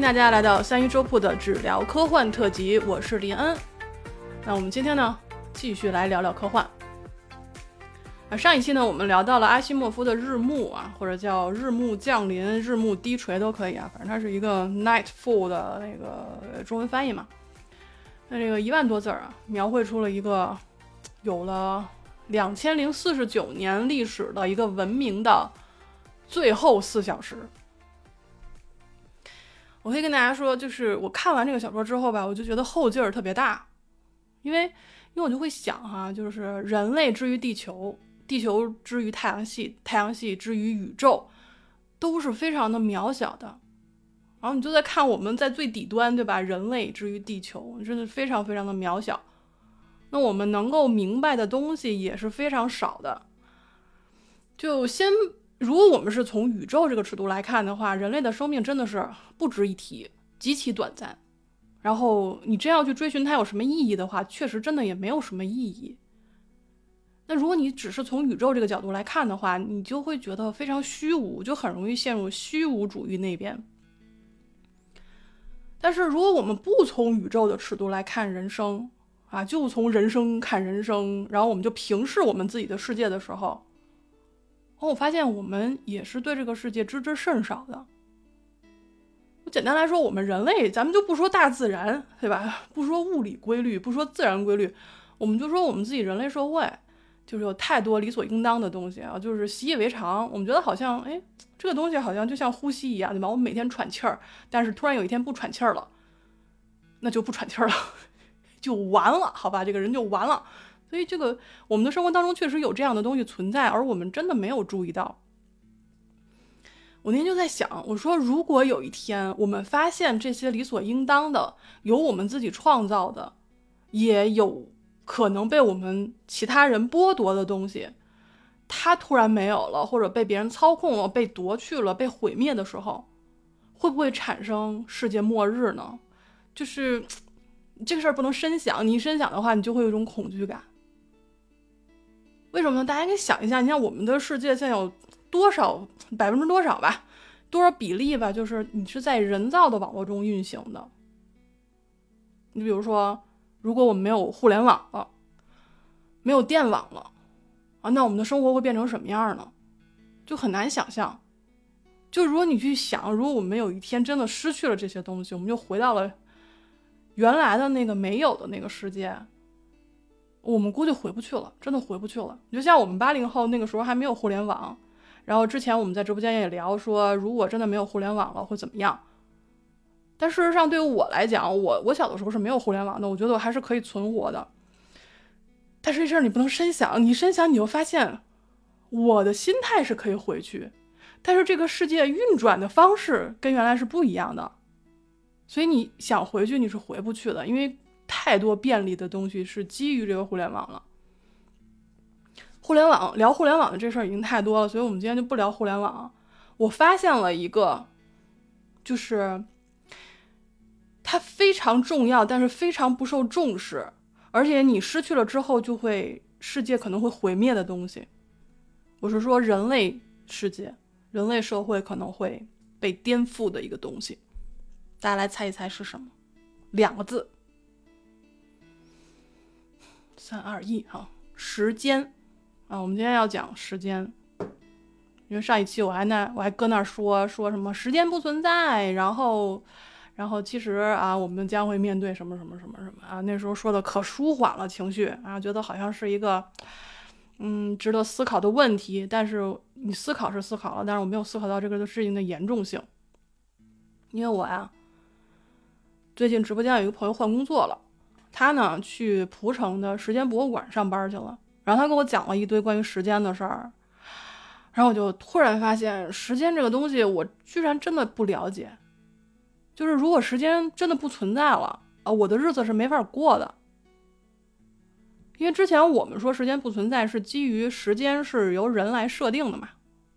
欢迎大家来到三一粥铺的只聊科幻特辑，我是林恩。那我们今天呢，继续来聊聊科幻。啊，上一期呢，我们聊到了阿西莫夫的《日暮》啊，或者叫《日暮降临》《日暮低垂》都可以啊，反正它是一个 Nightfall 的那个中文翻译嘛。那这个一万多字儿啊，描绘出了一个有了两千零四十九年历史的一个文明的最后四小时。我可以跟大家说，就是我看完这个小说之后吧，我就觉得后劲儿特别大，因为因为我就会想哈，就是人类之于地球，地球之于太阳系，太阳系之于宇宙，都是非常的渺小的。然后你就在看我们在最底端，对吧？人类之于地球，真的非常非常的渺小。那我们能够明白的东西也是非常少的。就先。如果我们是从宇宙这个尺度来看的话，人类的生命真的是不值一提，极其短暂。然后你真要去追寻它有什么意义的话，确实真的也没有什么意义。那如果你只是从宇宙这个角度来看的话，你就会觉得非常虚无，就很容易陷入虚无主义那边。但是如果我们不从宇宙的尺度来看人生啊，就从人生看人生，然后我们就平视我们自己的世界的时候。哦，我发现我们也是对这个世界知之甚少的。我简单来说，我们人类，咱们就不说大自然，对吧？不说物理规律，不说自然规律，我们就说我们自己人类社会，就是有太多理所应当的东西啊，就是习以为常。我们觉得好像，哎，这个东西好像就像呼吸一样，对吧？我们每天喘气儿，但是突然有一天不喘气儿了，那就不喘气儿了，就完了，好吧？这个人就完了。所以，这个我们的生活当中确实有这样的东西存在，而我们真的没有注意到。我那天就在想，我说，如果有一天我们发现这些理所应当的、由我们自己创造的，也有可能被我们其他人剥夺的东西，它突然没有了，或者被别人操控了、被夺去了、被毁灭的时候，会不会产生世界末日呢？就是这个事儿不能深想，你一深想的话，你就会有一种恐惧感。为什么呢？大家可以想一下，你像我们的世界现在有多少百分之多少吧，多少比例吧？就是你是在人造的网络中运行的。你比如说，如果我们没有互联网了，没有电网了，啊，那我们的生活会变成什么样呢？就很难想象。就如果你去想，如果我们有一天真的失去了这些东西，我们就回到了原来的那个没有的那个世界。我们估计回不去了，真的回不去了。你就像我们八零后那个时候还没有互联网，然后之前我们在直播间也聊说，如果真的没有互联网了会怎么样？但事实上，对于我来讲，我我小的时候是没有互联网的，我觉得我还是可以存活的。但是这事儿你不能深想，你深想你就发现，我的心态是可以回去，但是这个世界运转的方式跟原来是不一样的，所以你想回去你是回不去的，因为。太多便利的东西是基于这个互联网了。互联网聊互联网的这事儿已经太多了，所以我们今天就不聊互联网。我发现了一个，就是它非常重要，但是非常不受重视，而且你失去了之后就会世界可能会毁灭的东西。我是说人类世界、人类社会可能会被颠覆的一个东西。大家来猜一猜是什么？两个字。三二一，哈，时间啊，我们今天要讲时间，因为上一期我还那我还搁那儿说说什么时间不存在，然后，然后其实啊，我们将会面对什么什么什么什么啊，那时候说的可舒缓了情绪啊，觉得好像是一个嗯值得思考的问题，但是你思考是思考了，但是我没有思考到这个事情的严重性，因为我呀，最近直播间有一个朋友换工作了。他呢去蒲城的时间博物馆上班去了，然后他跟我讲了一堆关于时间的事儿，然后我就突然发现，时间这个东西我居然真的不了解。就是如果时间真的不存在了啊，我的日子是没法过的。因为之前我们说时间不存在是基于时间是由人来设定的嘛，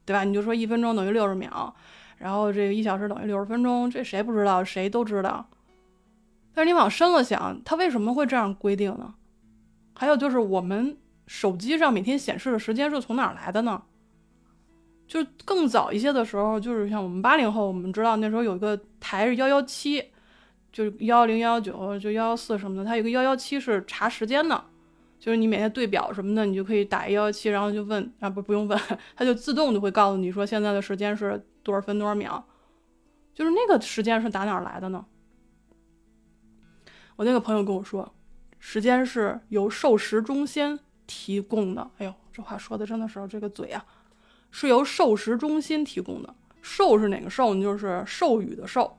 对吧？你就说一分钟等于六十秒，然后这个一小时等于六十分钟，这谁不知道？谁都知道。但是你往深了想，它为什么会这样规定呢？还有就是我们手机上每天显示的时间是从哪儿来的呢？就是更早一些的时候，就是像我们八零后，我们知道那时候有一个台是幺幺七，就是幺幺零、幺幺九，就幺幺四什么的，它有个幺幺七是查时间的，就是你每天对表什么的，你就可以打幺幺七，然后就问啊，不不用问，它就自动就会告诉你说现在的时间是多少分多少秒，就是那个时间是打哪儿来的呢？我那个朋友跟我说，时间是由授时中心提供的。哎呦，这话说的真的是这个嘴啊，是由授时中心提供的。授是哪个授呢？就是授予的授，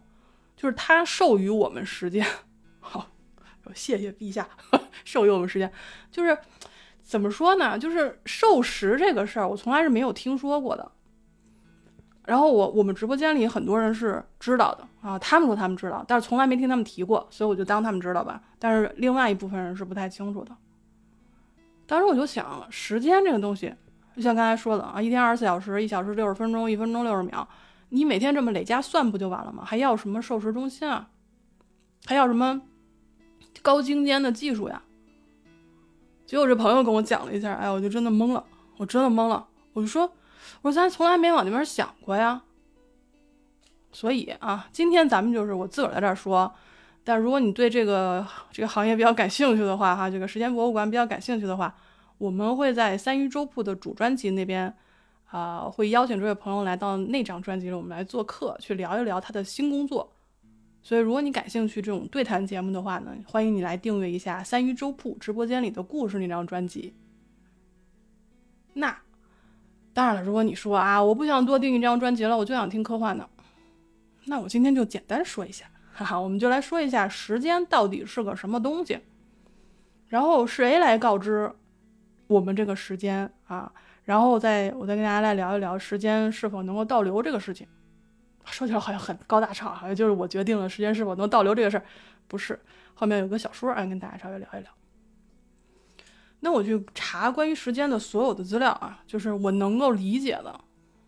就是他授予我们时间。好，谢谢陛下授予我们时间。就是怎么说呢？就是授时这个事儿，我从来是没有听说过的。然后我我们直播间里很多人是知道的啊，他们说他们知道，但是从来没听他们提过，所以我就当他们知道吧。但是另外一部分人是不太清楚的。当时我就想，时间这个东西，就像刚才说的啊，一天二十四小时，一小时六十分钟，一分钟六十秒，你每天这么累加算不就完了吗？还要什么授时中心啊？还要什么高精尖的技术呀？结果这朋友跟我讲了一下，哎，我就真的懵了，我真的懵了，我就说。我说咱从来没往那边想过呀，所以啊，今天咱们就是我自个儿在这儿说，但如果你对这个这个行业比较感兴趣的话，哈，这个时间博物馆比较感兴趣的话，我们会在三鱼粥铺的主专辑那边，啊，会邀请这位朋友来到那张专辑里，我们来做客，去聊一聊他的新工作。所以，如果你感兴趣这种对谈节目的话呢，欢迎你来订阅一下三鱼粥铺直播间里的故事那张专辑。那。当然了，如果你说啊，我不想多订一张专辑了，我就想听科幻的，那我今天就简单说一下，哈哈，我们就来说一下时间到底是个什么东西，然后谁来告知我们这个时间啊？然后再我再跟大家来聊一聊时间是否能够倒流这个事情。说起来好像很高大上，好像就是我决定了时间是否能倒流这个事儿，不是，后面有个小说啊，跟大家稍微聊一聊。那我去查关于时间的所有的资料啊，就是我能够理解的，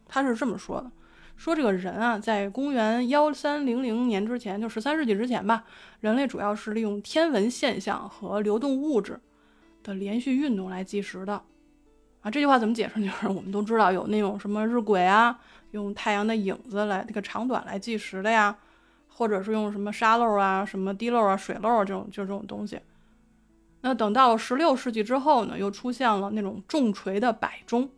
他是这么说的：说这个人啊，在公元幺三零零年之前，就十三世纪之前吧，人类主要是利用天文现象和流动物质的连续运动来计时的。啊，这句话怎么解释？就是我们都知道有那种什么日晷啊，用太阳的影子来这个长短来计时的呀，或者是用什么沙漏啊、什么滴漏啊、水漏啊这种就这种东西。那等到十六世纪之后呢，又出现了那种重锤的摆钟。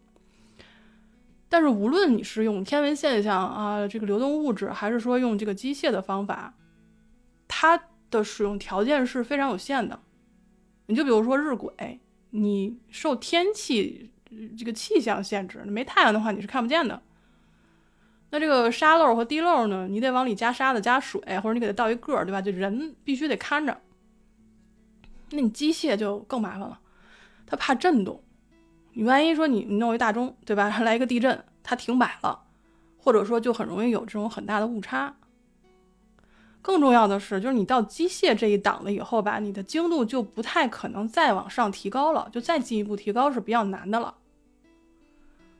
但是无论你是用天文现象啊，这个流动物质，还是说用这个机械的方法，它的使用条件是非常有限的。你就比如说日晷，你受天气这个气象限制，没太阳的话你是看不见的。那这个沙漏和滴漏呢，你得往里加沙子、加水，或者你给它倒一个，对吧？就人必须得看着。那你机械就更麻烦了，它怕震动，你万一说你你弄一大钟，对吧？来一个地震，它停摆了，或者说就很容易有这种很大的误差。更重要的是，就是你到机械这一档了以后吧，你的精度就不太可能再往上提高了，就再进一步提高是比较难的了。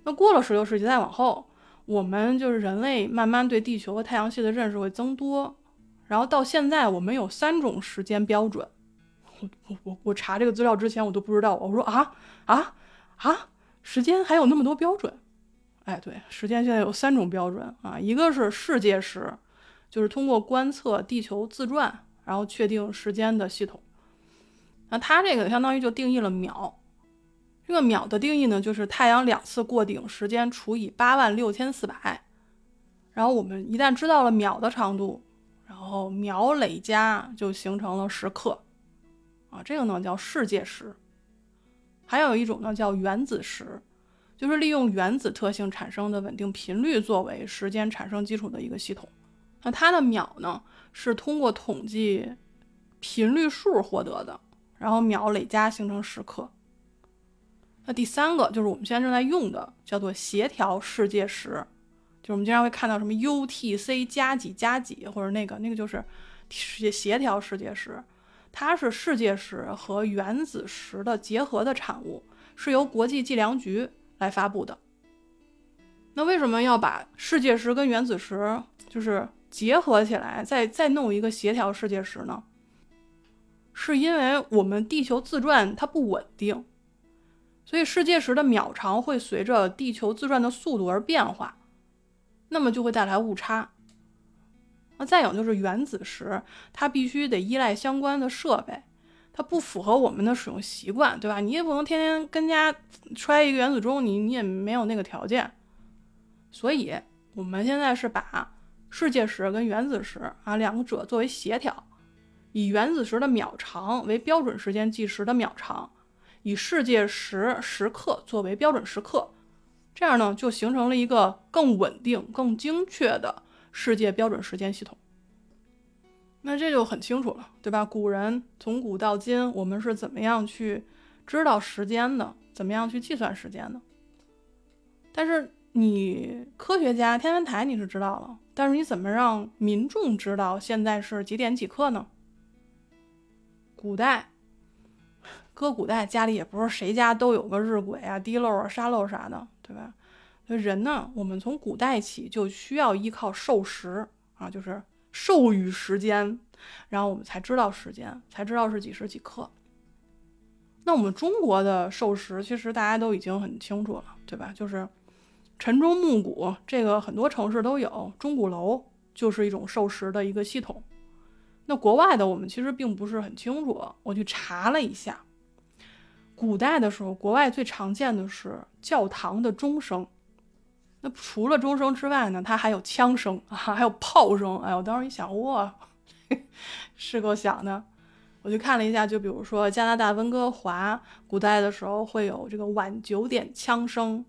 那过了十六世纪再往后，我们就是人类慢慢对地球和太阳系的认识会增多，然后到现在我们有三种时间标准。我我我我查这个资料之前我都不知道，我说啊啊啊，时间还有那么多标准？哎，对，时间现在有三种标准啊，一个是世界时，就是通过观测地球自转，然后确定时间的系统。那它这个相当于就定义了秒，这个秒的定义呢，就是太阳两次过顶时间除以八万六千四百，然后我们一旦知道了秒的长度，然后秒累加就形成了时刻。啊，这个呢叫世界时，还有一种呢叫原子时，就是利用原子特性产生的稳定频率作为时间产生基础的一个系统。那它的秒呢是通过统计频率数获得的，然后秒累加形成时刻。那第三个就是我们现在正在用的，叫做协调世界时，就是我们经常会看到什么 UTC 加几加几，或者那个那个就是协协调世界时。它是世界时和原子时的结合的产物，是由国际计量局来发布的。那为什么要把世界时跟原子时就是结合起来，再再弄一个协调世界时呢？是因为我们地球自转它不稳定，所以世界时的秒长会随着地球自转的速度而变化，那么就会带来误差。那再有就是原子时，它必须得依赖相关的设备，它不符合我们的使用习惯，对吧？你也不能天天跟家揣一个原子钟，你你也没有那个条件。所以我们现在是把世界时跟原子时啊两者作为协调，以原子时的秒长为标准时间计时的秒长。以世界时时刻作为标准时刻，这样呢就形成了一个更稳定、更精确的世界标准时间系统。那这就很清楚了，对吧？古人从古到今，我们是怎么样去知道时间的？怎么样去计算时间的？但是你科学家、天文台你是知道了，但是你怎么让民众知道现在是几点几刻呢？古代。搁古代家里也不是谁家都有个日晷啊、滴漏啊、沙漏啥的，对吧？人呢，我们从古代起就需要依靠授时啊，就是授予时间，然后我们才知道时间，才知道是几时几刻。那我们中国的授时，其实大家都已经很清楚了，对吧？就是晨钟暮鼓，这个很多城市都有，钟鼓楼就是一种授时的一个系统。那国外的我们其实并不是很清楚，我去查了一下。古代的时候，国外最常见的是教堂的钟声。那除了钟声之外呢，它还有枪声啊，还有炮声。哎，我当时一想，哇，是够响的。我去看了一下，就比如说加拿大温哥华，古代的时候会有这个晚九点枪声，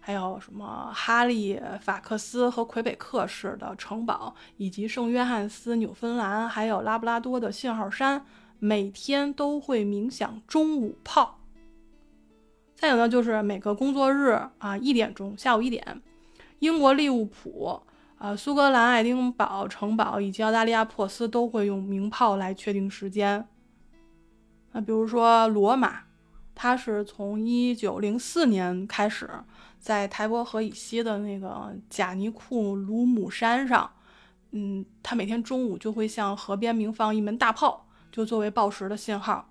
还有什么哈利法克斯和魁北克市的城堡，以及圣约翰斯、纽芬兰，还有拉布拉多的信号山。每天都会鸣响中午炮。再有呢，就是每个工作日啊一点钟，下午一点，英国利物浦、啊苏格兰爱丁堡城堡以及澳大利亚珀斯都会用鸣炮来确定时间。那比如说罗马，它是从一九零四年开始，在台伯河以西的那个贾尼库鲁姆山上，嗯，它每天中午就会向河边鸣放一门大炮。就作为报时的信号，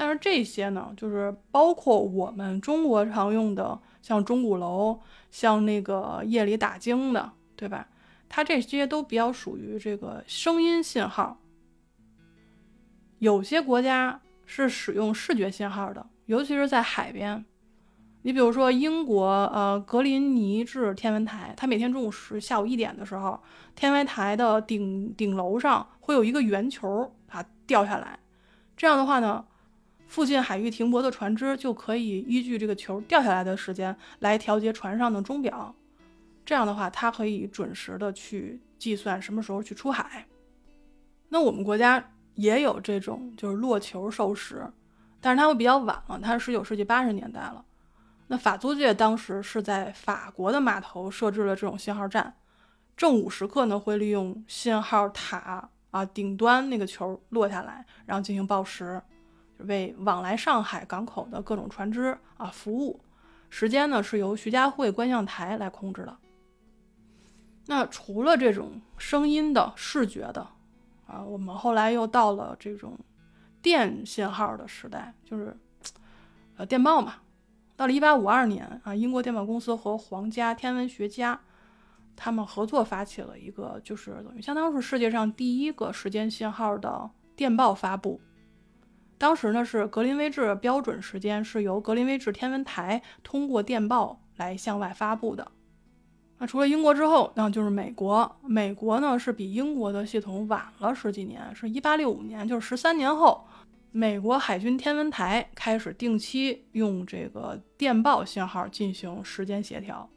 但是这些呢，就是包括我们中国常用的，像钟鼓楼，像那个夜里打更的，对吧？它这些都比较属于这个声音信号。有些国家是使用视觉信号的，尤其是在海边。你比如说英国，呃，格林尼治天文台，它每天中午十下午一点的时候，天文台的顶顶楼上会有一个圆球。它掉下来，这样的话呢，附近海域停泊的船只就可以依据这个球掉下来的时间来调节船上的钟表。这样的话，它可以准时的去计算什么时候去出海。那我们国家也有这种就是落球授时，但是它会比较晚了，它是十九世纪八十年代了。那法租界当时是在法国的码头设置了这种信号站，正午时刻呢会利用信号塔。啊，顶端那个球落下来，然后进行报时，为往来上海港口的各种船只啊服务。时间呢是由徐家汇观象台来控制的。那除了这种声音的、视觉的啊，我们后来又到了这种电信号的时代，就是呃电报嘛。到了1852年啊，英国电报公司和皇家天文学家。他们合作发起了一个，就是等于相当是世界上第一个时间信号的电报发布。当时呢是格林威治标准时间，是由格林威治天文台通过电报来向外发布的。那除了英国之后，那就是美国。美国呢是比英国的系统晚了十几年，是一八六五年，就是十三年后，美国海军天文台开始定期用这个电报信号进行时间协调。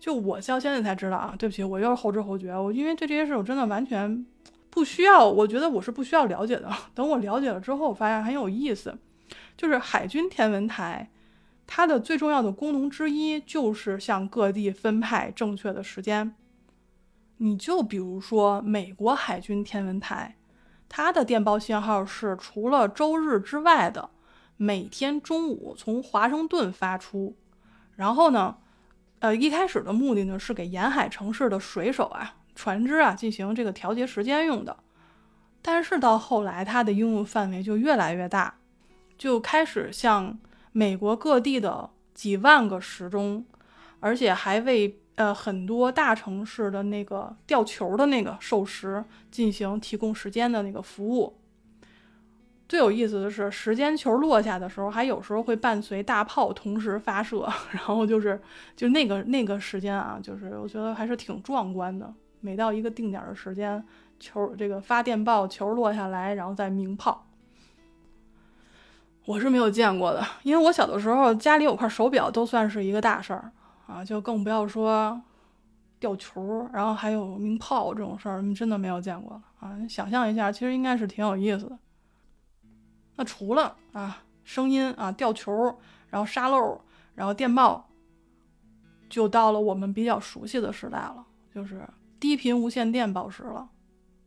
就我到现在才知道啊，对不起，我又是后知后觉。我因为对这些事我真的完全不需要，我觉得我是不需要了解的。等我了解了之后，发现很有意思。就是海军天文台，它的最重要的功能之一就是向各地分派正确的时间。你就比如说美国海军天文台，它的电报信号是除了周日之外的每天中午从华盛顿发出，然后呢。呃，一开始的目的呢是给沿海城市的水手啊、船只啊进行这个调节时间用的，但是到后来它的应用范围就越来越大，就开始向美国各地的几万个时钟，而且还为呃很多大城市的那个吊球的那个授时进行提供时间的那个服务。最有意思的是，时间球落下的时候，还有时候会伴随大炮同时发射，然后就是就那个那个时间啊，就是我觉得还是挺壮观的。每到一个定点的时间，球这个发电报，球落下来，然后再鸣炮。我是没有见过的，因为我小的时候家里有块手表都算是一个大事儿啊，就更不要说吊球，然后还有鸣炮这种事儿，真的没有见过了啊。想象一下，其实应该是挺有意思的。那除了啊声音啊吊球，然后沙漏，然后电报，就到了我们比较熟悉的时代了，就是低频无线电报时了。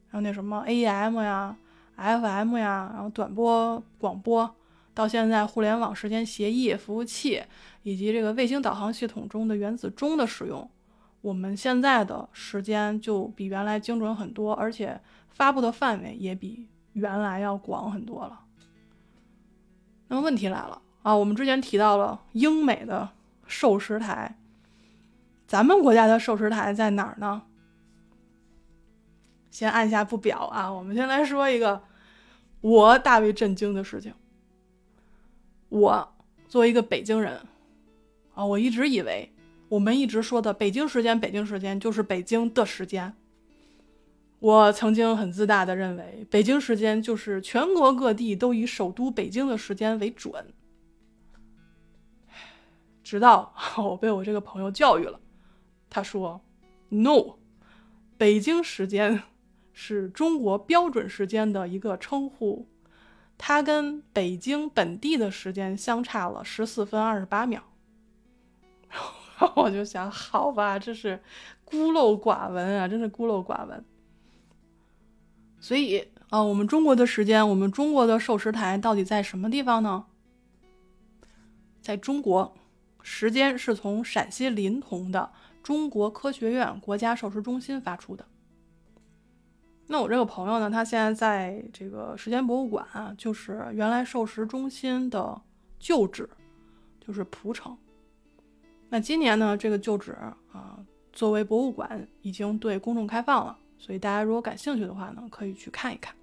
还有那什么 AM 呀、FM 呀，然后短波广播，到现在互联网时间协议服务器以及这个卫星导航系统中的原子钟的使用，我们现在的时间就比原来精准很多，而且发布的范围也比原来要广很多了。那么问题来了啊，我们之前提到了英美的授时台，咱们国家的授时台在哪儿呢？先按下不表啊，我们先来说一个我大为震惊的事情。我作为一个北京人啊，我一直以为我们一直说的北京时间，北京时间就是北京的时间。我曾经很自大的认为，北京时间就是全国各地都以首都北京的时间为准。直到 我被我这个朋友教育了，他说：“No，北京时间是中国标准时间的一个称呼，它跟北京本地的时间相差了十四分二十八秒。”我就想，好吧，这是孤陋寡闻啊，真是孤陋寡闻。所以啊，我们中国的时间，我们中国的授时台到底在什么地方呢？在中国，时间是从陕西临潼的中国科学院国家授时中心发出的。那我这个朋友呢，他现在在这个时间博物馆啊，就是原来授时中心的旧址，就是蒲城。那今年呢，这个旧址啊，作为博物馆已经对公众开放了。所以大家如果感兴趣的话呢，可以去看一看。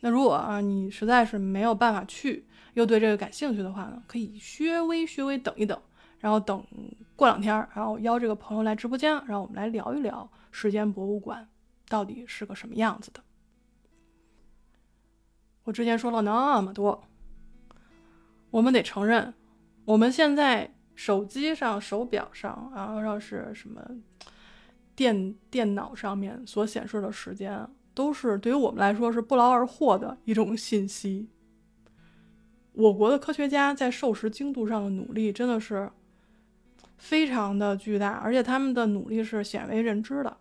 那如果啊你实在是没有办法去，又对这个感兴趣的话呢，可以稍微稍微等一等，然后等过两天，然后邀这个朋友来直播间，让我们来聊一聊时间博物馆到底是个什么样子的。我之前说了那么多，我们得承认，我们现在手机上、手表上，然后要是什么。电电脑上面所显示的时间，都是对于我们来说是不劳而获的一种信息。我国的科学家在授时精度上的努力真的是非常的巨大，而且他们的努力是鲜为人知的。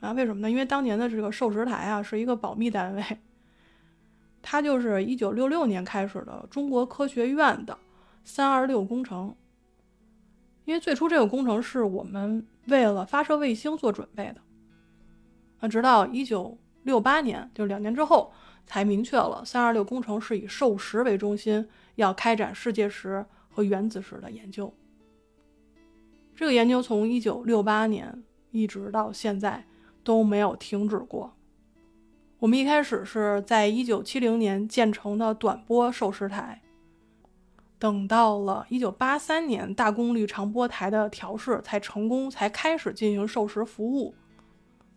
啊，为什么呢？因为当年的这个授时台啊是一个保密单位，它就是一九六六年开始的中国科学院的三二六工程。因为最初这个工程是我们。为了发射卫星做准备的，啊直到一九六八年，就两年之后，才明确了三二六工程是以授时为中心，要开展世界时和原子时的研究。这个研究从一九六八年一直到现在都没有停止过。我们一开始是在一九七零年建成的短波授时台。等到了一九八三年，大功率长波台的调试才成功，才开始进行授时服务。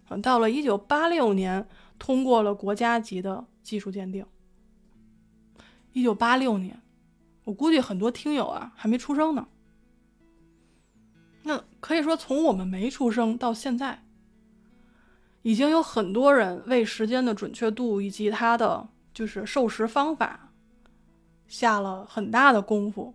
嗯，到了一九八六年，通过了国家级的技术鉴定。一九八六年，我估计很多听友啊还没出生呢。那可以说，从我们没出生到现在，已经有很多人为时间的准确度以及它的就是授时方法。下了很大的功夫，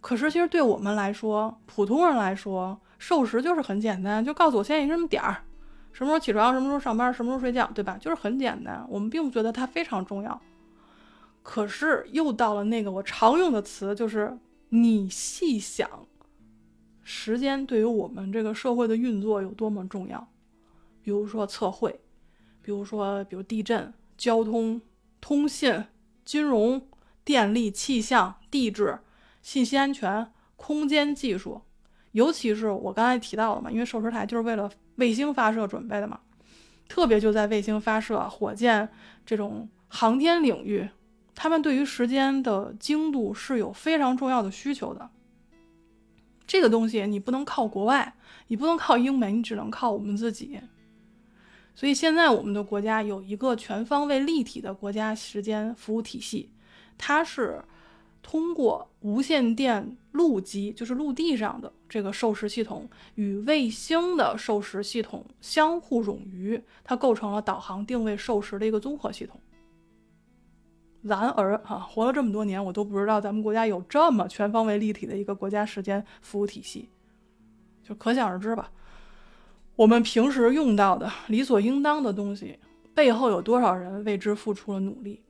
可是其实对我们来说，普通人来说，授时就是很简单，就告诉我现在什么点儿，什么时候起床，什么时候上班，什么时候睡觉，对吧？就是很简单，我们并不觉得它非常重要。可是又到了那个我常用的词，就是你细想，时间对于我们这个社会的运作有多么重要。比如说测绘，比如说比如地震、交通、通信。金融、电力、气象、地质、信息安全、空间技术，尤其是我刚才提到了嘛，因为授时台就是为了卫星发射准备的嘛，特别就在卫星发射、火箭这种航天领域，他们对于时间的精度是有非常重要的需求的。这个东西你不能靠国外，你不能靠英美，你只能靠我们自己。所以现在我们的国家有一个全方位立体的国家时间服务体系，它是通过无线电陆基，就是陆地上的这个授时系统与卫星的授时系统相互冗余，它构成了导航、定位、授时的一个综合系统。然而，哈，活了这么多年，我都不知道咱们国家有这么全方位立体的一个国家时间服务体系，就可想而知吧。我们平时用到的理所应当的东西，背后有多少人为之付出了努力？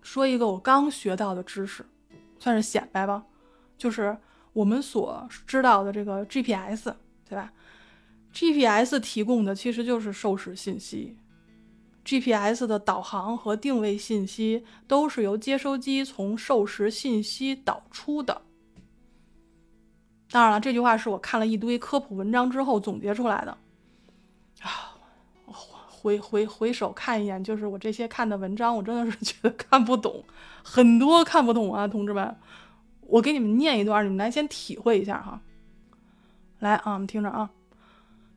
说一个我刚学到的知识，算是显摆吧，就是我们所知道的这个 GPS，对吧？GPS 提供的其实就是授时信息。GPS 的导航和定位信息都是由接收机从授时信息导出的。当然了，这句话是我看了一堆科普文章之后总结出来的。啊，回回回首看一眼，就是我这些看的文章，我真的是觉得看不懂，很多看不懂啊，同志们。我给你们念一段，你们来先体会一下哈。来啊，我们听着啊。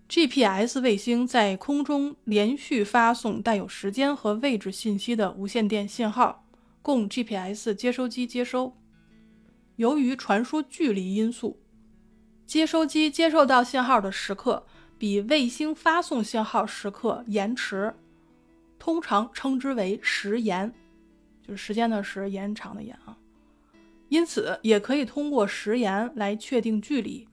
GPS 卫星在空中连续发送带有时间和位置信息的无线电信号，供 GPS 接收机接收。由于传输距离因素，接收机接受到信号的时刻比卫星发送信号时刻延迟，通常称之为时延，就是时间的时，延长的延啊。因此，也可以通过时延来确定距离。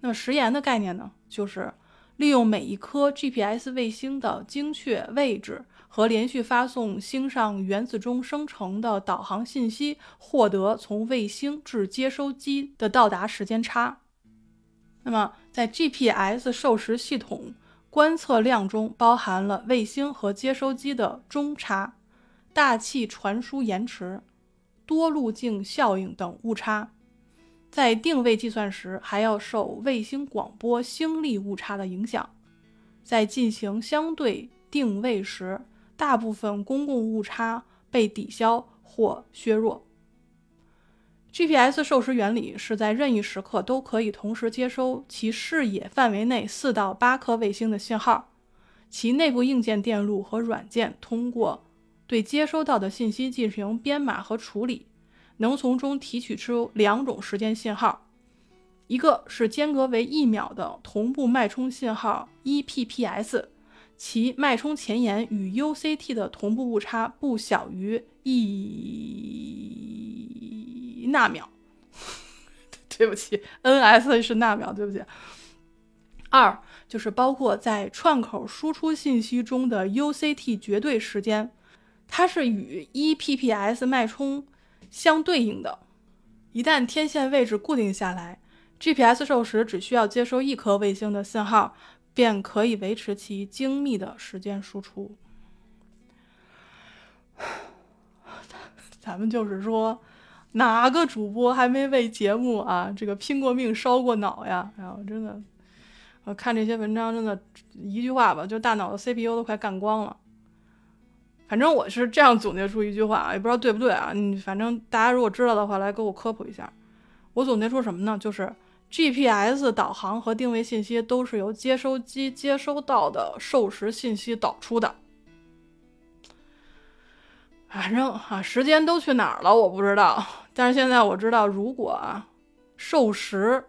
那么时延的概念呢？就是利用每一颗 GPS 卫星的精确位置和连续发送星上原子钟生成的导航信息，获得从卫星至接收机的到达时间差。那么，在 GPS 授时系统观测量中，包含了卫星和接收机的钟差、大气传输延迟、多路径效应等误差。在定位计算时，还要受卫星广播星力误差的影响。在进行相对定位时，大部分公共误差被抵消或削弱。GPS 授时原理是在任意时刻都可以同时接收其视野范围内四到八颗卫星的信号，其内部硬件电路和软件通过对接收到的信息进行编码和处理。能从中提取出两种时间信号，一个是间隔为一秒的同步脉冲信号 （EPPS），其脉冲前沿与 UCT 的同步误差不小于一纳秒。对不起，NS 是纳秒，对不起。二就是包括在串口输出信息中的 UCT 绝对时间，它是与 EPPS 脉冲。相对应的，一旦天线位置固定下来，GPS 授时只需要接收一颗卫星的信号，便可以维持其精密的时间输出。咱们就是说，哪个主播还没为节目啊这个拼过命、烧过脑呀？哎呀，真的，我看这些文章，真的一句话吧，就大脑的 CPU 都快干光了。反正我是这样总结出一句话啊，也不知道对不对啊。你反正大家如果知道的话，来给我科普一下。我总结出什么呢？就是 GPS 导航和定位信息都是由接收机接收到的授时信息导出的。反正啊，时间都去哪儿了，我不知道。但是现在我知道，如果啊授时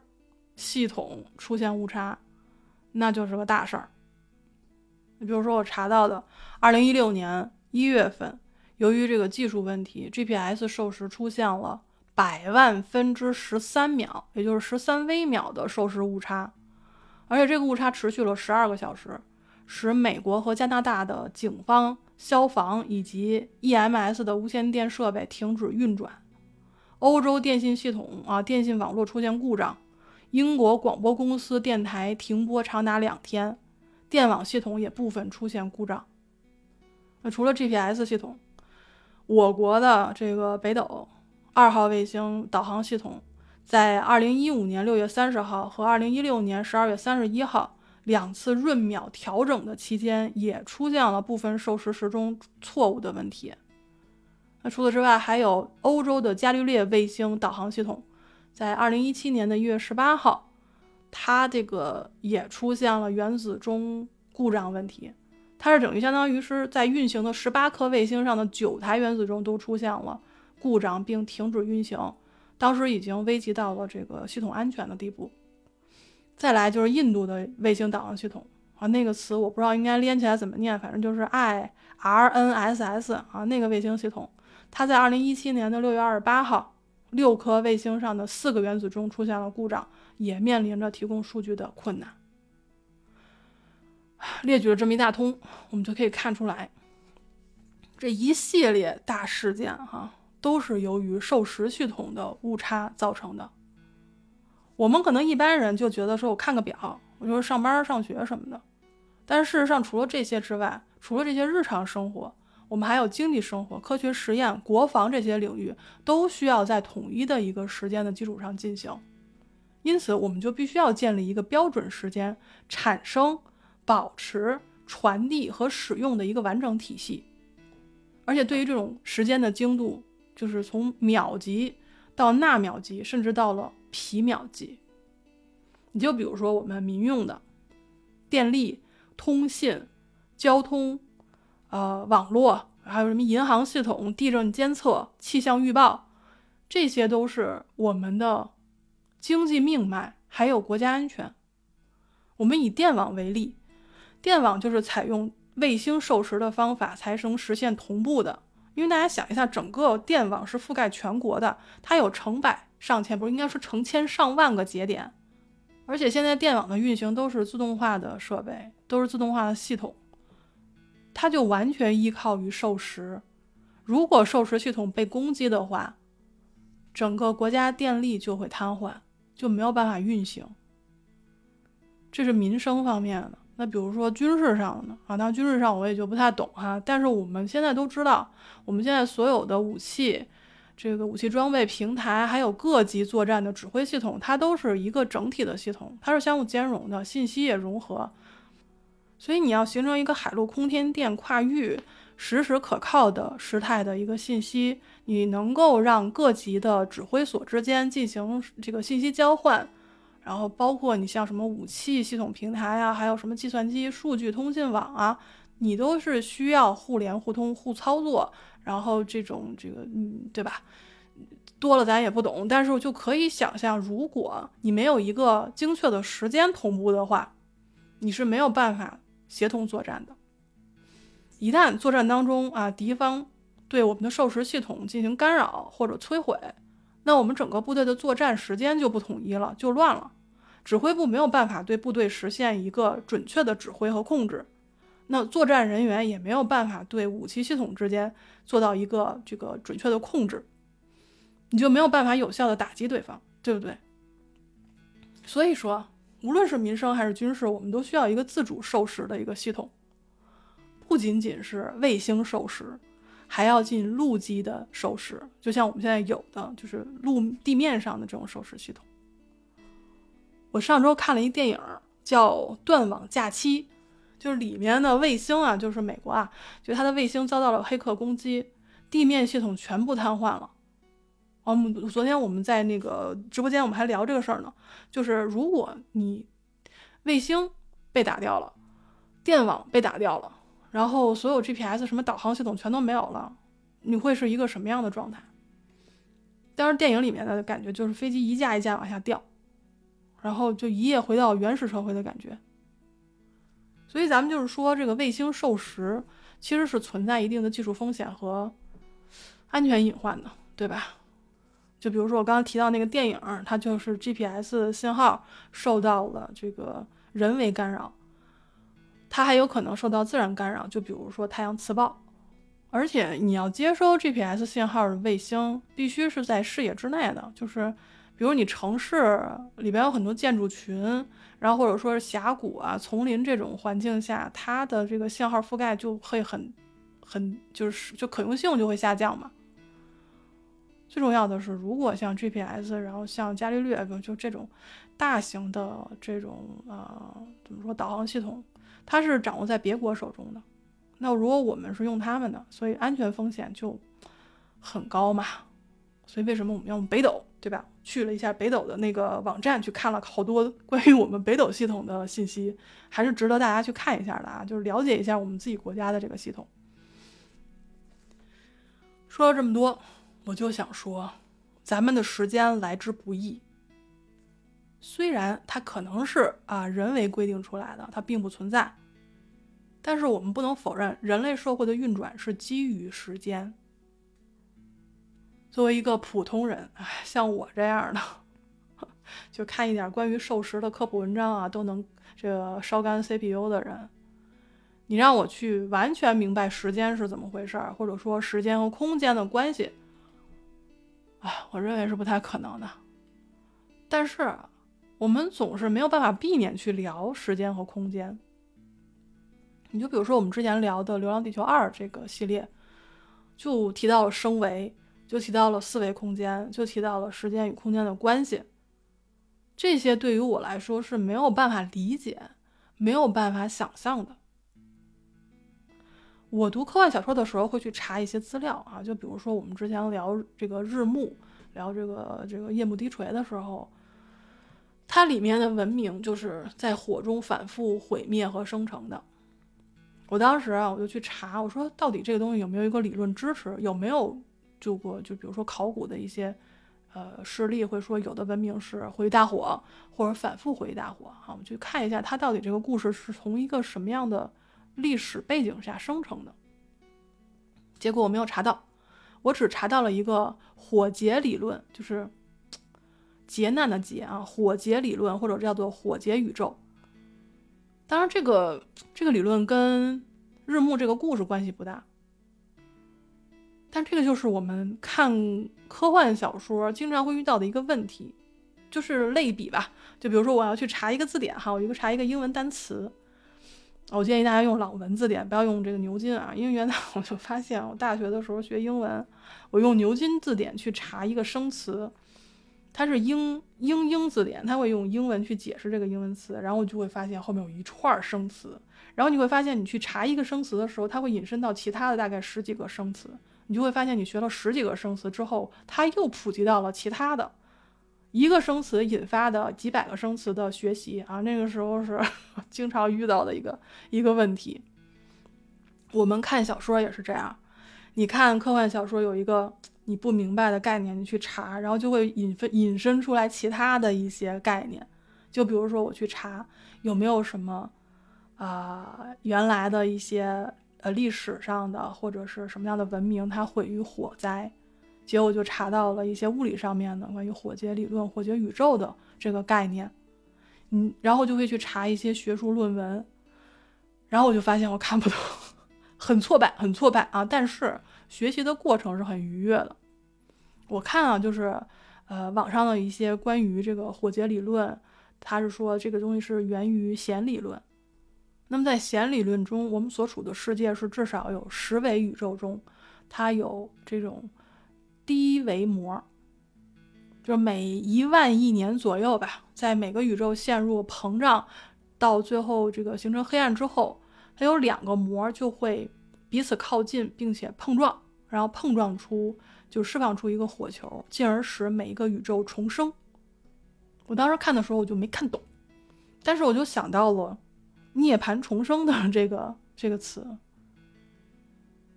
系统出现误差，那就是个大事儿。你比如说，我查到的，二零一六年。一月份，由于这个技术问题，GPS 授时出现了百万分之十三秒，也就是十三微秒的授时误差，而且这个误差持续了十二个小时，使美国和加拿大的警方、消防以及 EMS 的无线电设备停止运转，欧洲电信系统啊电信网络出现故障，英国广播公司电台停播长达两天，电网系统也部分出现故障。那除了 GPS 系统，我国的这个北斗二号卫星导航系统，在二零一五年六月三十号和二零一六年十二月三十一号两次闰秒调整的期间，也出现了部分授时时钟错误的问题。那除此之外，还有欧洲的伽利略卫星导航系统，在二零一七年的一月十八号，它这个也出现了原子钟故障问题。它是等于相当于是在运行的十八颗卫星上的九台原子钟都出现了故障并停止运行，当时已经危及到了这个系统安全的地步。再来就是印度的卫星导航系统啊，那个词我不知道应该连起来怎么念，反正就是 I R N S S 啊，那个卫星系统。它在二零一七年的六月二十八号，六颗卫星上的四个原子钟出现了故障，也面临着提供数据的困难。列举了这么一大通，我们就可以看出来，这一系列大事件哈，都是由于授时系统的误差造成的。我们可能一般人就觉得说，我看个表，我就是上班上学什么的。但事实上，除了这些之外，除了这些日常生活，我们还有经济生活、科学实验、国防这些领域，都需要在统一的一个时间的基础上进行。因此，我们就必须要建立一个标准时间产生、保持、传递和使用的一个完整体系。而且，对于这种时间的精度，就是从秒级到纳秒级，甚至到了皮秒级。你就比如说我们民用的电力、通信、交通。呃，网络还有什么银行系统、地震监测、气象预报，这些都是我们的经济命脉，还有国家安全。我们以电网为例，电网就是采用卫星授时的方法才能实现同步的。因为大家想一下，整个电网是覆盖全国的，它有成百上千，不是应该说成千上万个节点，而且现在电网的运行都是自动化的设备，都是自动化的系统。它就完全依靠于授时，如果授时系统被攻击的话，整个国家电力就会瘫痪，就没有办法运行。这是民生方面的。那比如说军事上的呢？啊，那军事上我也就不太懂哈。但是我们现在都知道，我们现在所有的武器、这个武器装备平台，还有各级作战的指挥系统，它都是一个整体的系统，它是相互兼容的，信息也融合。所以你要形成一个海陆空天电跨域、实时可靠的时态的一个信息，你能够让各级的指挥所之间进行这个信息交换，然后包括你像什么武器系统平台啊，还有什么计算机数据通信网啊，你都是需要互联互通互操作，然后这种这个嗯，对吧？多了咱也不懂，但是就可以想象，如果你没有一个精确的时间同步的话，你是没有办法。协同作战的，一旦作战当中啊，敌方对我们的授时系统进行干扰或者摧毁，那我们整个部队的作战时间就不统一了，就乱了。指挥部没有办法对部队实现一个准确的指挥和控制，那作战人员也没有办法对武器系统之间做到一个这个准确的控制，你就没有办法有效的打击对方，对不对？所以说。无论是民生还是军事，我们都需要一个自主授时的一个系统，不仅仅是卫星授时，还要进陆基的授时，就像我们现在有的就是陆地面上的这种授时系统。我上周看了一电影叫《断网假期》，就是里面的卫星啊，就是美国啊，就它的卫星遭到了黑客攻击，地面系统全部瘫痪了。哦，昨天我们在那个直播间，我们还聊这个事儿呢。就是如果你卫星被打掉了，电网被打掉了，然后所有 GPS 什么导航系统全都没有了，你会是一个什么样的状态？当然，电影里面的感觉就是飞机一架一架往下掉，然后就一夜回到原始社会的感觉。所以咱们就是说，这个卫星授时其实是存在一定的技术风险和安全隐患的，对吧？就比如说我刚刚提到那个电影，它就是 GPS 信号受到了这个人为干扰，它还有可能受到自然干扰，就比如说太阳磁暴。而且你要接收 GPS 信号的卫星，必须是在视野之内的，就是比如你城市里边有很多建筑群，然后或者说是峡谷啊、丛林这种环境下，它的这个信号覆盖就会很很就是就可用性就会下降嘛。最重要的是，如果像 GPS，然后像伽利略，就这种大型的这种呃怎么说导航系统，它是掌握在别国手中的。那如果我们是用他们的，所以安全风险就很高嘛。所以为什么我们要用北斗，对吧？去了一下北斗的那个网站，去看了好多关于我们北斗系统的信息，还是值得大家去看一下的啊，就是了解一下我们自己国家的这个系统。说了这么多，我就想说，咱们的时间来之不易。虽然它可能是啊人为规定出来的，它并不存在。但是我们不能否认，人类社会的运转是基于时间。作为一个普通人，哎，像我这样的，就看一点关于授时的科普文章啊，都能这个烧干 CPU 的人，你让我去完全明白时间是怎么回事儿，或者说时间和空间的关系，啊，我认为是不太可能的。但是我们总是没有办法避免去聊时间和空间。你就比如说我们之前聊的《流浪地球二》这个系列，就提到了升维，就提到了四维空间，就提到了时间与空间的关系。这些对于我来说是没有办法理解、没有办法想象的。我读科幻小说的时候会去查一些资料啊，就比如说我们之前聊这个日暮，聊这个这个夜幕低垂的时候，它里面的文明就是在火中反复毁灭和生成的。我当时啊，我就去查，我说到底这个东西有没有一个理论支持？有没有就过就比如说考古的一些呃事例会说有的文明是毁于大火或者反复毁于大火啊？我们去看一下它到底这个故事是从一个什么样的历史背景下生成的。结果我没有查到，我只查到了一个火劫理论，就是劫难的劫啊，火劫理论或者叫做火劫宇宙。当然，这个这个理论跟日暮这个故事关系不大，但这个就是我们看科幻小说经常会遇到的一个问题，就是类比吧。就比如说，我要去查一个字典哈，我一个查一个英文单词，我建议大家用朗文字典，不要用这个牛津啊，因为原来我就发现，我大学的时候学英文，我用牛津字典去查一个生词。它是英英英字典，它会用英文去解释这个英文词，然后就会发现后面有一串生词，然后你会发现你去查一个生词的时候，它会引申到其他的大概十几个生词，你就会发现你学了十几个生词之后，它又普及到了其他的，一个生词引发的几百个生词的学习啊，那个时候是经常遇到的一个一个问题。我们看小说也是这样，你看科幻小说有一个。你不明白的概念，你去查，然后就会引分引申出来其他的一些概念。就比如说，我去查有没有什么啊原来的一些呃历史上的或者是什么样的文明它毁于火灾，结果就查到了一些物理上面的关于火劫理论、火劫宇宙的这个概念。嗯，然后就会去查一些学术论文，然后我就发现我看不懂，很挫败，很挫败啊！但是。学习的过程是很愉悦的。我看啊，就是，呃，网上的一些关于这个火劫理论，它是说这个东西是源于弦理论。那么在弦理论中，我们所处的世界是至少有十维宇宙中，它有这种低维膜，就是每一万亿年左右吧，在每个宇宙陷入膨胀，到最后这个形成黑暗之后，它有两个膜就会。彼此靠近，并且碰撞，然后碰撞出就释放出一个火球，进而使每一个宇宙重生。我当时看的时候我就没看懂，但是我就想到了“涅槃重生”的这个这个词。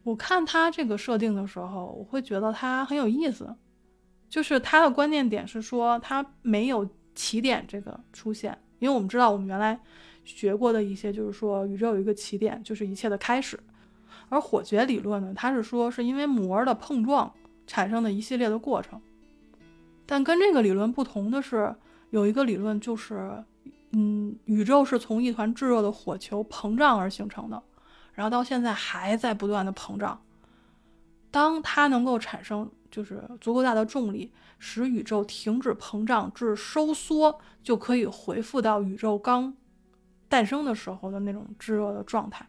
我看他这个设定的时候，我会觉得他很有意思，就是他的关键点是说他没有起点这个出现，因为我们知道我们原来学过的一些，就是说宇宙有一个起点，就是一切的开始。而火劫理论呢，它是说是因为膜的碰撞产生的一系列的过程，但跟这个理论不同的是，有一个理论就是，嗯，宇宙是从一团炙热的火球膨胀而形成的，然后到现在还在不断的膨胀。当它能够产生就是足够大的重力，使宇宙停止膨胀至收缩，就可以回复到宇宙刚诞生的时候的那种炙热的状态。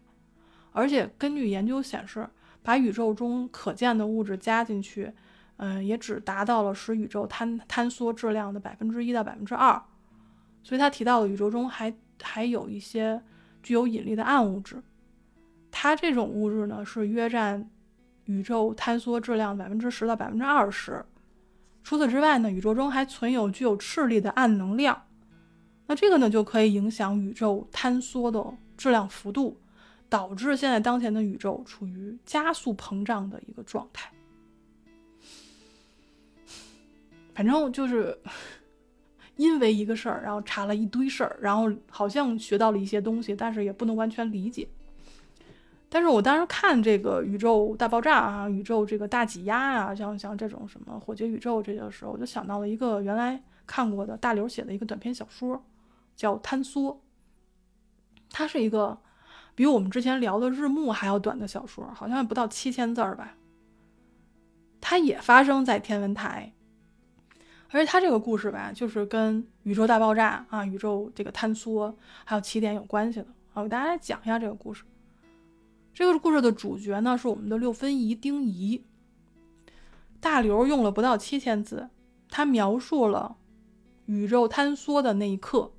而且根据研究显示，把宇宙中可见的物质加进去，嗯，也只达到了使宇宙坍坍缩质量的百分之一到百分之二。所以他提到了宇宙中还还有一些具有引力的暗物质，它这种物质呢是约占宇宙坍缩质量百分之十到百分之二十。除此之外呢，宇宙中还存有具有斥力的暗能量，那这个呢就可以影响宇宙坍缩的质量幅度，导致现在当前的宇宙处于加速膨胀的一个状态。反正就是。因为一个事儿，然后查了一堆事儿，然后好像学到了一些东西，但是也不能完全理解。但是我当时看这个宇宙大爆炸啊，宇宙这个大挤压啊，像像这种什么火劫宇宙这些时候，我就想到了一个原来看过的大刘写的一个短篇小说，叫《坍缩》。它是一个比我们之前聊的《日暮》还要短的小说，好像不到七千字儿吧。它也发生在天文台。而且它这个故事吧，就是跟宇宙大爆炸啊、宇宙这个坍缩还有起点有关系的。好给大家来讲一下这个故事。这个故事的主角呢是我们的六分仪丁仪。大刘用了不到七千字，他描述了宇宙坍缩的那一刻。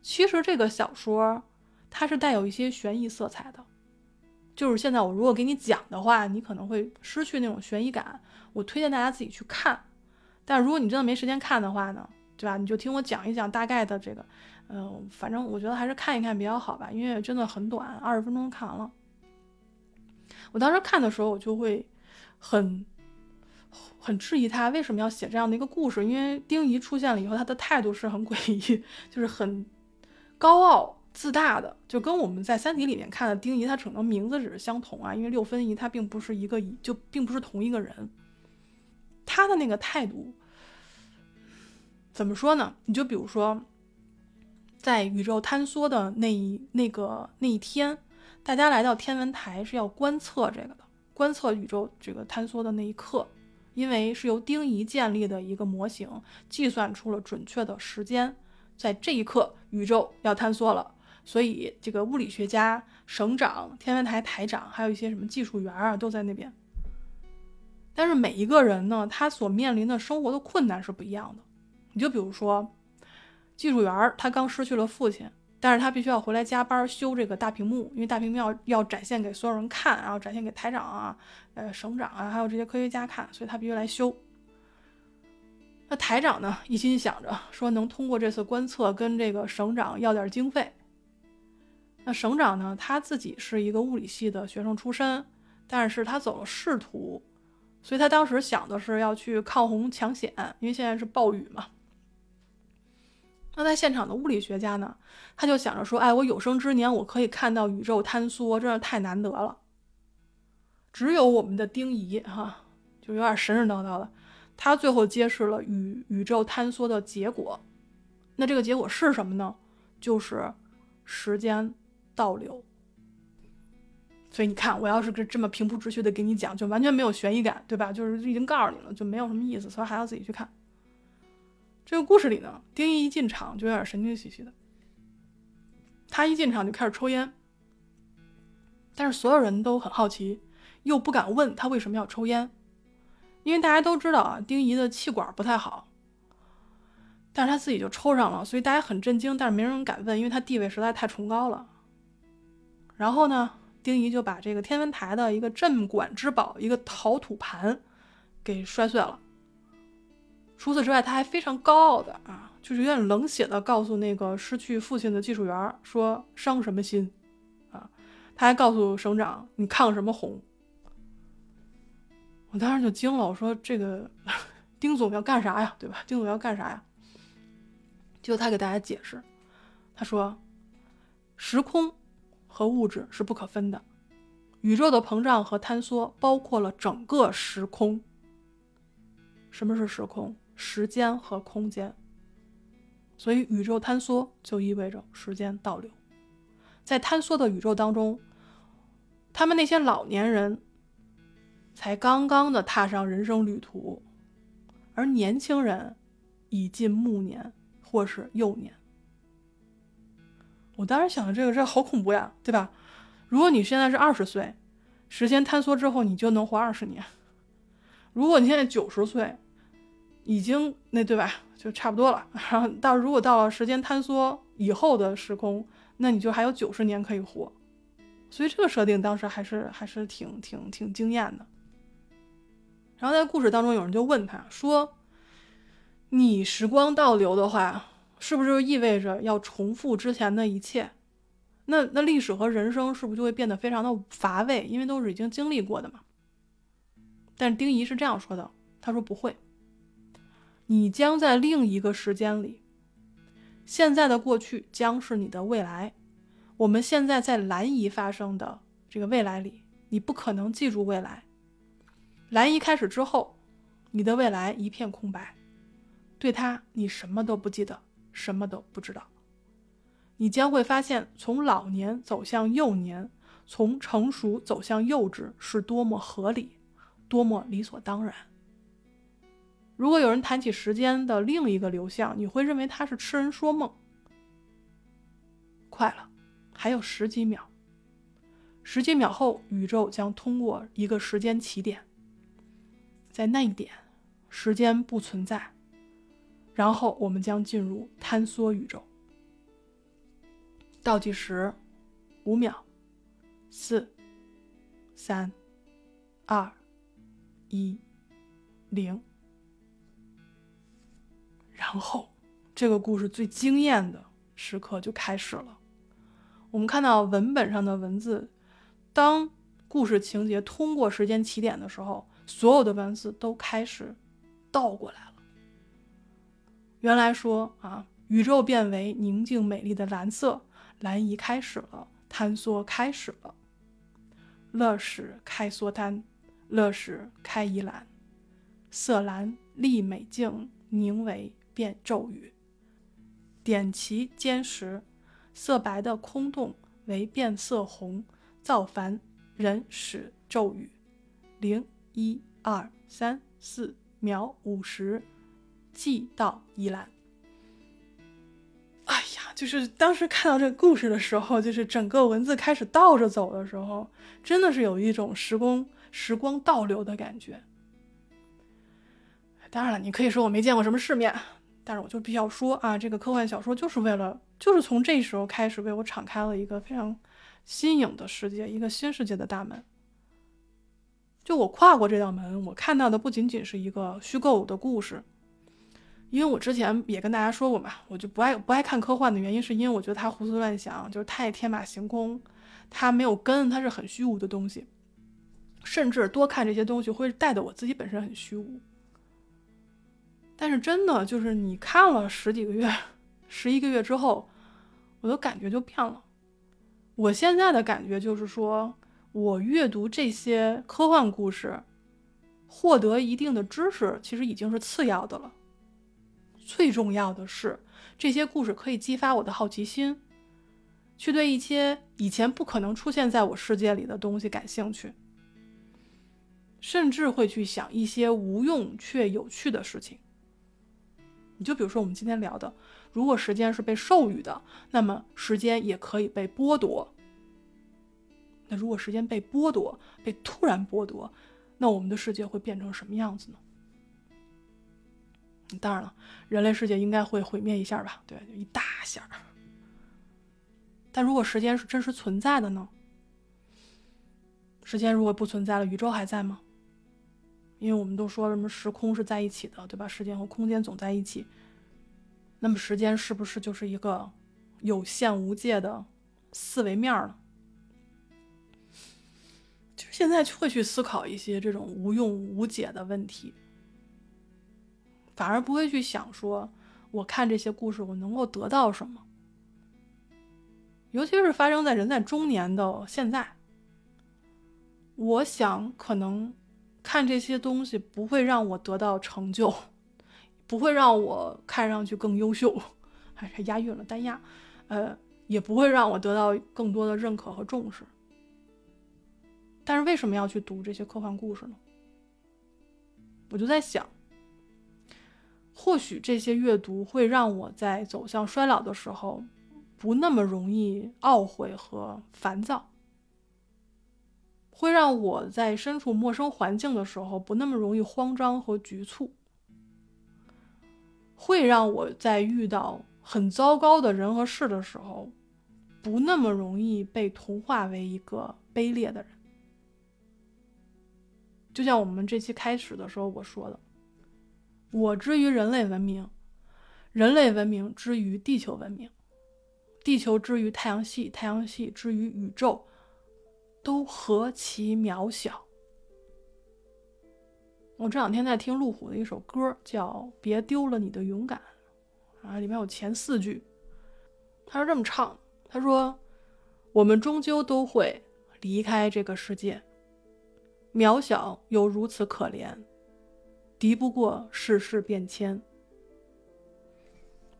其实这个小说它是带有一些悬疑色彩的，就是现在我如果给你讲的话，你可能会失去那种悬疑感。我推荐大家自己去看。但如果你真的没时间看的话呢，对吧？你就听我讲一讲大概的这个，嗯，反正我觉得还是看一看比较好吧，因为真的很短，二十分钟看完了。我当时看的时候，我就会很很质疑他为什么要写这样的一个故事，因为丁仪出现了以后，他的态度是很诡异，就是很高傲自大的，就跟我们在《三体》里面看的丁仪，他可能名字只是相同啊，因为六分仪他并不是一个，就并不是同一个人。他的那个态度怎么说呢？你就比如说，在宇宙坍缩的那一那个那一天，大家来到天文台是要观测这个的，观测宇宙这个坍缩的那一刻，因为是由丁仪建立的一个模型计算出了准确的时间，在这一刻宇宙要坍缩了，所以这个物理学家、省长、天文台台长，还有一些什么技术员啊，都在那边。但是每一个人呢，他所面临的生活的困难是不一样的。你就比如说，技术员他刚失去了父亲，但是他必须要回来加班修这个大屏幕，因为大屏幕要要展现给所有人看，然后展现给台长啊、呃省长啊，还有这些科学家看，所以他必须来修。那台长呢，一心想着说能通过这次观测跟这个省长要点经费。那省长呢，他自己是一个物理系的学生出身，但是他走了仕途。所以他当时想的是要去抗洪抢险，因为现在是暴雨嘛。那在现场的物理学家呢，他就想着说：“哎，我有生之年我可以看到宇宙坍缩，真是太难得了。”只有我们的丁仪哈，就有点神神叨叨的，他最后揭示了宇宇宙坍缩的结果。那这个结果是什么呢？就是时间倒流。所以你看，我要是这么平铺直叙的给你讲，就完全没有悬疑感，对吧？就是已经告诉你了，就没有什么意思，所以还要自己去看。这个故事里呢，丁一一进场就有点神经兮兮的，他一进场就开始抽烟，但是所有人都很好奇，又不敢问他为什么要抽烟，因为大家都知道啊，丁仪的气管不太好，但是他自己就抽上了，所以大家很震惊，但是没人敢问，因为他地位实在太崇高了。然后呢？丁仪就把这个天文台的一个镇馆之宝，一个陶土盘，给摔碎了。除此之外，他还非常高傲的啊，就是有点冷血的告诉那个失去父亲的技术员说：“伤什么心啊？”他还告诉省长：“你抗什么洪？”我当时就惊了，我说：“这个丁总要干啥呀？对吧？丁总要干啥呀？”就他给大家解释，他说：“时空。”和物质是不可分的，宇宙的膨胀和坍缩包括了整个时空。什么是时空？时间和空间。所以宇宙坍缩就意味着时间倒流。在坍缩的宇宙当中，他们那些老年人才刚刚的踏上人生旅途，而年轻人已近暮年或是幼年。我当时想的这个，这好恐怖呀，对吧？如果你现在是二十岁，时间坍缩之后，你就能活二十年。如果你现在九十岁，已经那对吧，就差不多了。然后到如果到了时间坍缩以后的时空，那你就还有九十年可以活。所以这个设定当时还是还是挺挺挺惊艳的。然后在故事当中，有人就问他说：“你时光倒流的话，是不是就意味着要重复之前的一切？那那历史和人生是不是就会变得非常的乏味？因为都是已经经历过的嘛。”但丁仪是这样说的：“他说不会，你将在另一个时间里，现在的过去将是你的未来。我们现在在蓝姨发生的这个未来里，你不可能记住未来。”蓝姨开始之后，你的未来一片空白，对他你什么都不记得，什么都不知道。你将会发现，从老年走向幼年，从成熟走向幼稚，是多么合理，多么理所当然。如果有人谈起时间的另一个流向，你会认为他是痴人说梦。快了，还有十几秒，十几秒后，宇宙将通过一个时间起点。在那一点，时间不存在，然后我们将进入坍缩宇宙。倒计时，五秒，四、三、二、一、零。然后，这个故事最惊艳的时刻就开始了。我们看到文本上的文字，当故事情节通过时间起点的时候。所有的文字都开始倒过来。原来说啊，宇宙变为宁静美丽的蓝色，蓝移开始了，坍缩开始了。乐使开缩坍，乐使开移蓝，色蓝丽美静，凝为变骤雨。点其坚实，色白的空洞为变色红，造凡人使咒语。零。一二三四秒五十，寄到宜兰。哎呀，就是当时看到这个故事的时候，就是整个文字开始倒着走的时候，真的是有一种时光时光倒流的感觉。当然了，你可以说我没见过什么世面，但是我就必须要说啊，这个科幻小说就是为了，就是从这时候开始为我敞开了一个非常新颖的世界，一个新世界的大门。就我跨过这道门，我看到的不仅仅是一个虚构的故事，因为我之前也跟大家说过嘛，我就不爱不爱看科幻的原因，是因为我觉得它胡思乱想，就是太天马行空，它没有根，它是很虚无的东西，甚至多看这些东西会带的我自己本身很虚无。但是真的就是你看了十几个月、十一个月之后，我的感觉就变了。我现在的感觉就是说。我阅读这些科幻故事，获得一定的知识，其实已经是次要的了。最重要的是，这些故事可以激发我的好奇心，去对一些以前不可能出现在我世界里的东西感兴趣，甚至会去想一些无用却有趣的事情。你就比如说我们今天聊的，如果时间是被授予的，那么时间也可以被剥夺。那如果时间被剥夺，被突然剥夺，那我们的世界会变成什么样子呢？当然了，人类世界应该会毁灭一下吧？对，就一大下。但如果时间是真实存在的呢？时间如果不存在了，宇宙还在吗？因为我们都说什么时空是在一起的，对吧？时间和空间总在一起。那么时间是不是就是一个有限无界的四维面呢？就是现在会去思考一些这种无用无解的问题，反而不会去想说，我看这些故事我能够得到什么。尤其是发生在人在中年的现在，我想可能看这些东西不会让我得到成就，不会让我看上去更优秀，还是押韵了单押，呃，也不会让我得到更多的认可和重视。但是为什么要去读这些科幻故事呢？我就在想，或许这些阅读会让我在走向衰老的时候，不那么容易懊悔和烦躁。会让我在身处陌生环境的时候不那么容易慌张和局促，会让我在遇到很糟糕的人和事的时候，不那么容易被同化为一个卑劣的人。就像我们这期开始的时候我说的，我之于人类文明，人类文明之于地球文明。地球之于太阳系，太阳系之于宇宙，都何其渺小！我这两天在听路虎的一首歌，叫《别丢了你的勇敢》，啊，里面有前四句，他是这么唱：他说，我们终究都会离开这个世界，渺小又如此可怜，敌不过世事变迁。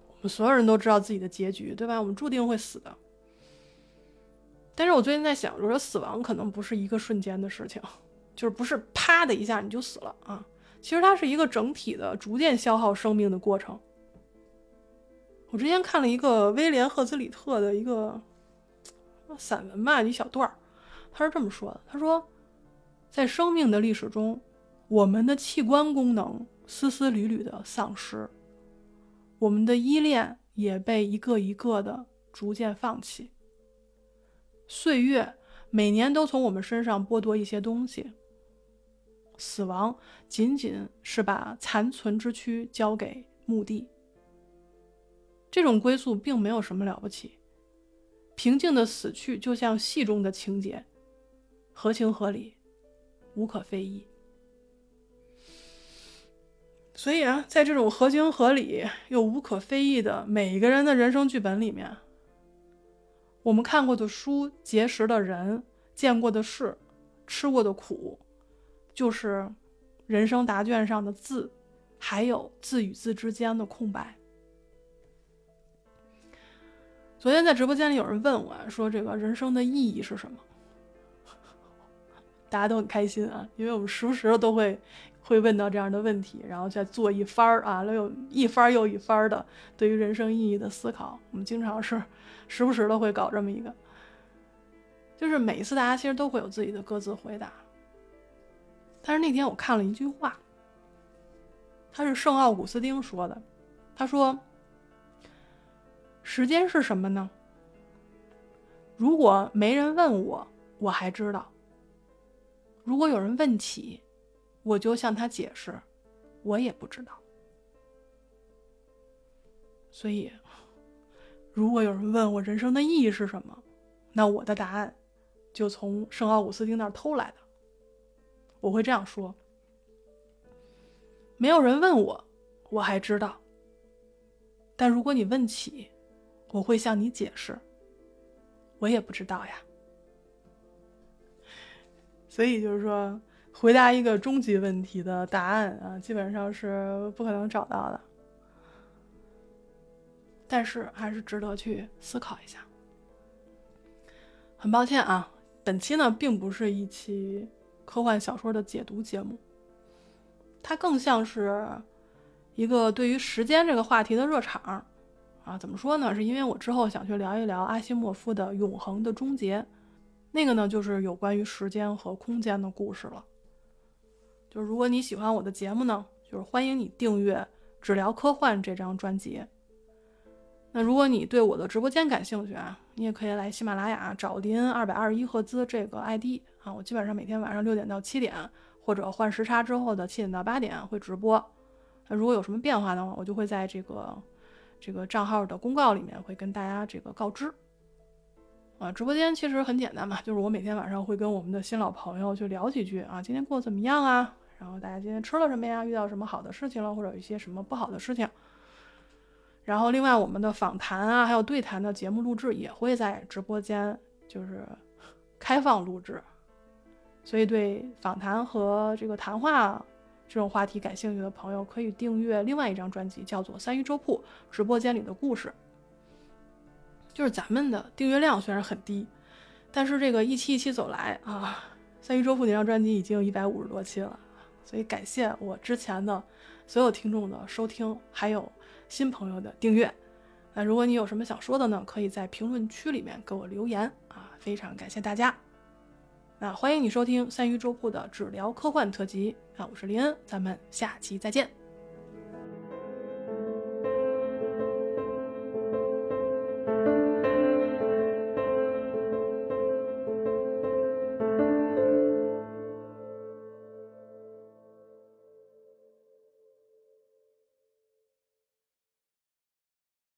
我们所有人都知道自己的结局，对吧？我们注定会死的。但是我最近在想，我说死亡可能不是一个瞬间的事情，就是不是啪的一下你就死了啊。其实它是一个整体的、逐渐消耗生命的过程。我之前看了一个威廉·赫兹里特的一个散文吧，一小段儿，他是这么说的：他说，在生命的历史中，我们的器官功能丝丝缕缕的丧失。我们的依恋也被一个一个的逐渐放弃。岁月每年都从我们身上剥夺一些东西。死亡仅仅是把残存之躯交给墓地。这种归宿并没有什么了不起。平静的死去就像戏中的情节，合情合理，无可非议。所以啊，在这种合情合理又无可非议的每一个人的人生剧本里面，我们看过的书、结识的人、见过的事、吃过的苦，就是人生答卷上的字，还有字与字之间的空白。昨天在直播间里有人问我说：“这个人生的意义是什么？” 大家都很开心啊，因为我们时不时的都会。会问到这样的问题，然后再做一番儿啊，又一番又一番的对于人生意义的思考。我们经常是时不时的会搞这么一个，就是每一次大家其实都会有自己的各自回答。但是那天我看了一句话，他是圣奥古斯丁说的，他说：“时间是什么呢？如果没人问我，我还知道；如果有人问起。”我就向他解释，我也不知道。所以，如果有人问我人生的意义是什么，那我的答案就从圣奥古斯丁那儿偷来的。我会这样说：没有人问我，我还知道；但如果你问起，我会向你解释，我也不知道呀。所以就是说。回答一个终极问题的答案啊，基本上是不可能找到的。但是还是值得去思考一下。很抱歉啊，本期呢并不是一期科幻小说的解读节目，它更像是一个对于时间这个话题的热场啊。怎么说呢？是因为我之后想去聊一聊阿西莫夫的《永恒的终结》，那个呢就是有关于时间和空间的故事了。就如果你喜欢我的节目呢，就是欢迎你订阅《只聊科幻》这张专辑。那如果你对我的直播间感兴趣啊，你也可以来喜马拉雅找林二百二十一赫兹这个 ID 啊。我基本上每天晚上六点到七点，或者换时差之后的七点到八点会直播。那如果有什么变化的话，我就会在这个这个账号的公告里面会跟大家这个告知。啊，直播间其实很简单嘛，就是我每天晚上会跟我们的新老朋友去聊几句啊，今天过得怎么样啊？然后大家今天吃了什么呀？遇到什么好的事情了，或者有一些什么不好的事情？然后另外我们的访谈啊，还有对谈的节目录制也会在直播间，就是 开放录制。所以对访谈和这个谈话这种话题感兴趣的朋友，可以订阅另外一张专辑，叫做《三鱼粥铺直播间里的故事》。就是咱们的订阅量虽然很低，但是这个一期一期走来啊，《三鱼粥铺》那张专辑已经有一百五十多期了。所以感谢我之前的所有听众的收听，还有新朋友的订阅。那如果你有什么想说的呢？可以在评论区里面给我留言啊！非常感谢大家。那欢迎你收听三鱼粥铺的只聊科幻特辑啊，我是林恩，咱们下期再见。